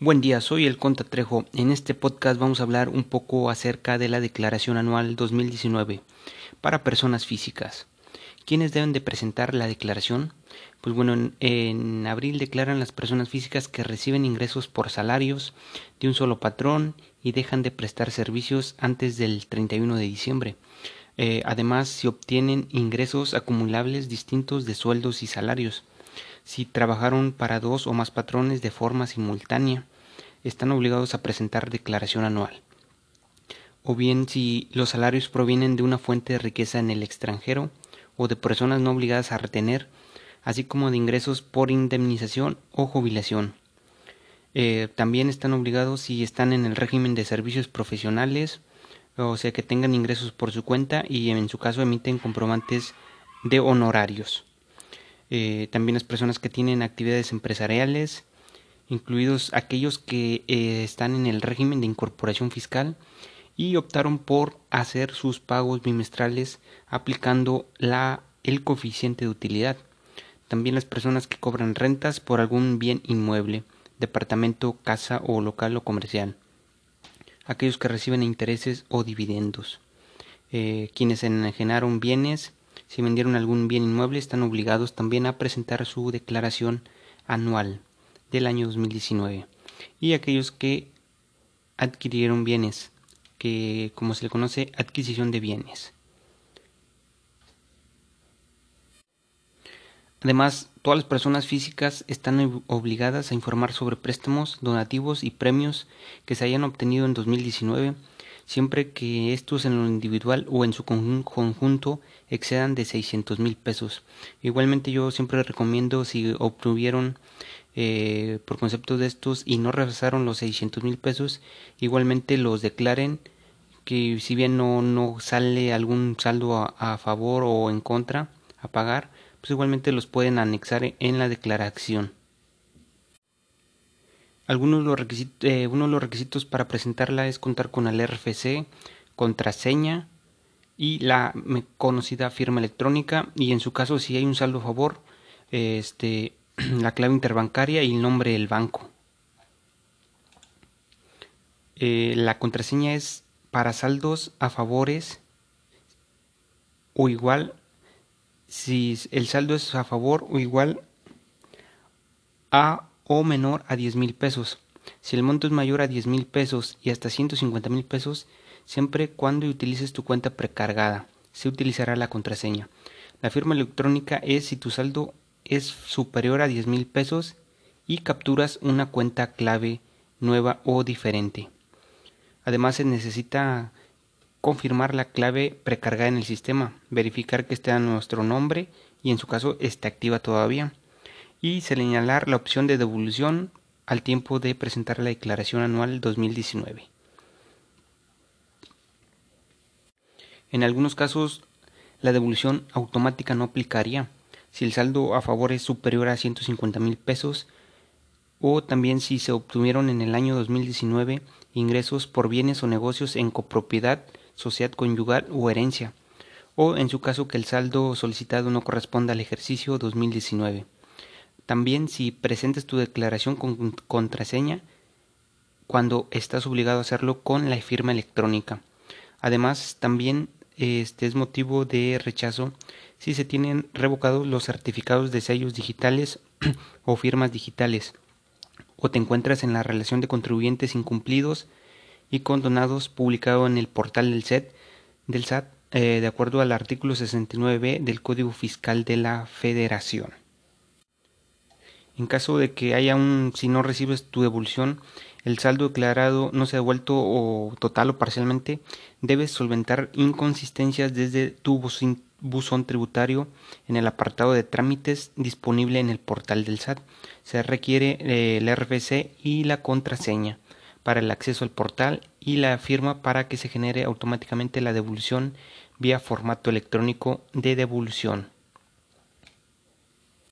Buen día, soy el Conta Trejo. En este podcast vamos a hablar un poco acerca de la Declaración Anual 2019 para personas físicas. ¿Quiénes deben de presentar la declaración? Pues bueno, en, abril declaran las personas físicas que reciben ingresos por salarios de un solo patrón y dejan de prestar servicios antes del 31 de diciembre. Eh, además, si obtienen ingresos acumulables distintos de sueldos y salarios si trabajaron para dos o más patrones de forma simultánea, están obligados a presentar declaración anual. O bien si los salarios provienen de una fuente de riqueza en el extranjero o de personas no obligadas a retener, así como de ingresos por indemnización o jubilación. Eh, también están obligados si están en el régimen de servicios profesionales, o sea que tengan ingresos por su cuenta y en su caso emiten comprobantes de honorarios. Eh, también las personas que tienen actividades empresariales, incluidos aquellos que eh, están en el régimen de incorporación fiscal y optaron por hacer sus pagos bimestrales aplicando la, el coeficiente de utilidad. También las personas que cobran rentas por algún bien inmueble, departamento, casa o local o comercial. Aquellos que reciben intereses o dividendos. Eh, quienes enajenaron bienes si vendieron algún bien inmueble, están obligados también a presentar su declaración anual del año 2019. Y aquellos que adquirieron bienes, que como se le conoce, adquisición de bienes. Además, todas las personas físicas están obligadas a informar sobre préstamos, donativos y premios que se hayan obtenido en 2019 siempre que estos en lo individual o en su conjunto excedan de 600 mil pesos. Igualmente yo siempre recomiendo si obtuvieron eh, por concepto de estos y no rebasaron los 600 mil pesos, igualmente los declaren que si bien no, no sale algún saldo a, a favor o en contra a pagar, pues igualmente los pueden anexar en la declaración. Algunos eh, uno de los requisitos para presentarla es contar con el RFC, contraseña y la conocida firma electrónica y en su caso si hay un saldo a favor, este, la clave interbancaria y el nombre del banco. Eh, la contraseña es para saldos a favores o igual si el saldo es a favor o igual a o menor a 10 mil pesos. Si el monto es mayor a 10 mil pesos y hasta 150 mil pesos, siempre cuando utilices tu cuenta precargada, se utilizará la contraseña. La firma electrónica es si tu saldo es superior a 10 mil pesos y capturas una cuenta clave nueva o diferente. Además se necesita confirmar la clave precargada en el sistema, verificar que esté a nuestro nombre y en su caso esté activa todavía y señalar la opción de devolución al tiempo de presentar la declaración anual 2019. En algunos casos, la devolución automática no aplicaría si el saldo a favor es superior a 150 mil pesos o también si se obtuvieron en el año 2019 ingresos por bienes o negocios en copropiedad, sociedad conyugal o herencia, o en su caso que el saldo solicitado no corresponda al ejercicio 2019. También si presentes tu declaración con contraseña cuando estás obligado a hacerlo con la firma electrónica. Además, también este es motivo de rechazo si se tienen revocados los certificados de sellos digitales o firmas digitales o te encuentras en la relación de contribuyentes incumplidos y condonados publicado en el portal del SET del SAT eh, de acuerdo al artículo 69b del Código Fiscal de la Federación. En caso de que haya un, si no recibes tu devolución, el saldo declarado no se ha devuelto o total o parcialmente, debes solventar inconsistencias desde tu buzón tributario en el apartado de trámites disponible en el portal del SAT. Se requiere eh, el RFC y la contraseña para el acceso al portal y la firma para que se genere automáticamente la devolución vía formato electrónico de devolución.